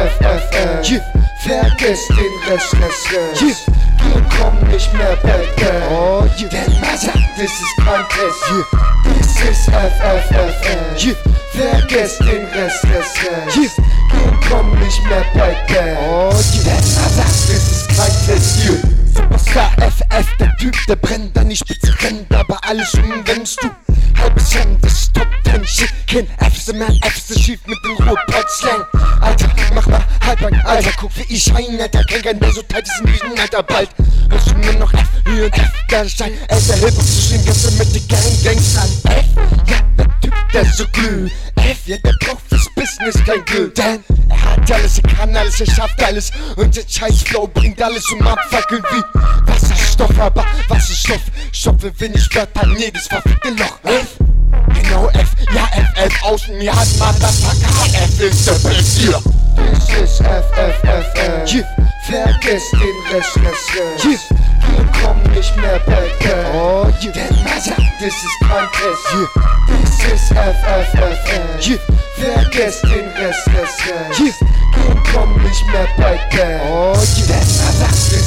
FFFF. Yeah. Vergiss den Rest, Rest, Rest. Yeah. Wir kommen nicht mehr back. Oh, yeah. Denn man sagt, das ist kein. Yeah. Ist FFFF. Yeah. Vergiss den Rest, Rest, Rest. Yeah. Wir kommen nicht mehr back. Oh, yeah. Denn man sagt, das ist kein Test. Yeah. Superstar FF, der Typ, der brennt an die Spitze rennt, aber alles umrennst du. Halbes Hemd, das ist Top Ten Shit, FC man, FC schief mit dem Ruhrpott-Slang. Alter, mach mal halblang, Alter, guck wie ich schein, Alter, kein Gang mehr so tight ist in diesem Alter, bald. Hörst du nur noch F, hier und F, der Schein, Alter, Hip-Hop zu stehen, gestern mit den Gang, Gangs an. F, ja, der Typ, der so glüht, F, ja, der braucht fürs Business kein Glück, denn er hat alles, er kann alles, er schafft alles. Und der scheiß Flow bringt alles um abfackeln wie Wasserstoff, aber Wasserstoff, Stoffe will ich Wörter, nee, das verfickte Loch, F, FF, außen mir hat Motherfucker, F ist der Best hier, Das ist FFFF. Yeah. Vergiss den Rest, Rest, Rest. Yeah. Wir kommen nicht mehr back, back. oh yeah, Denn man sagt, das ist kein Test. Yeah. Das ist FFFF. Yeah. Vergiss den Rest, Rest, Rest. Yeah. Wir kommen nicht mehr back, back. oh yeah.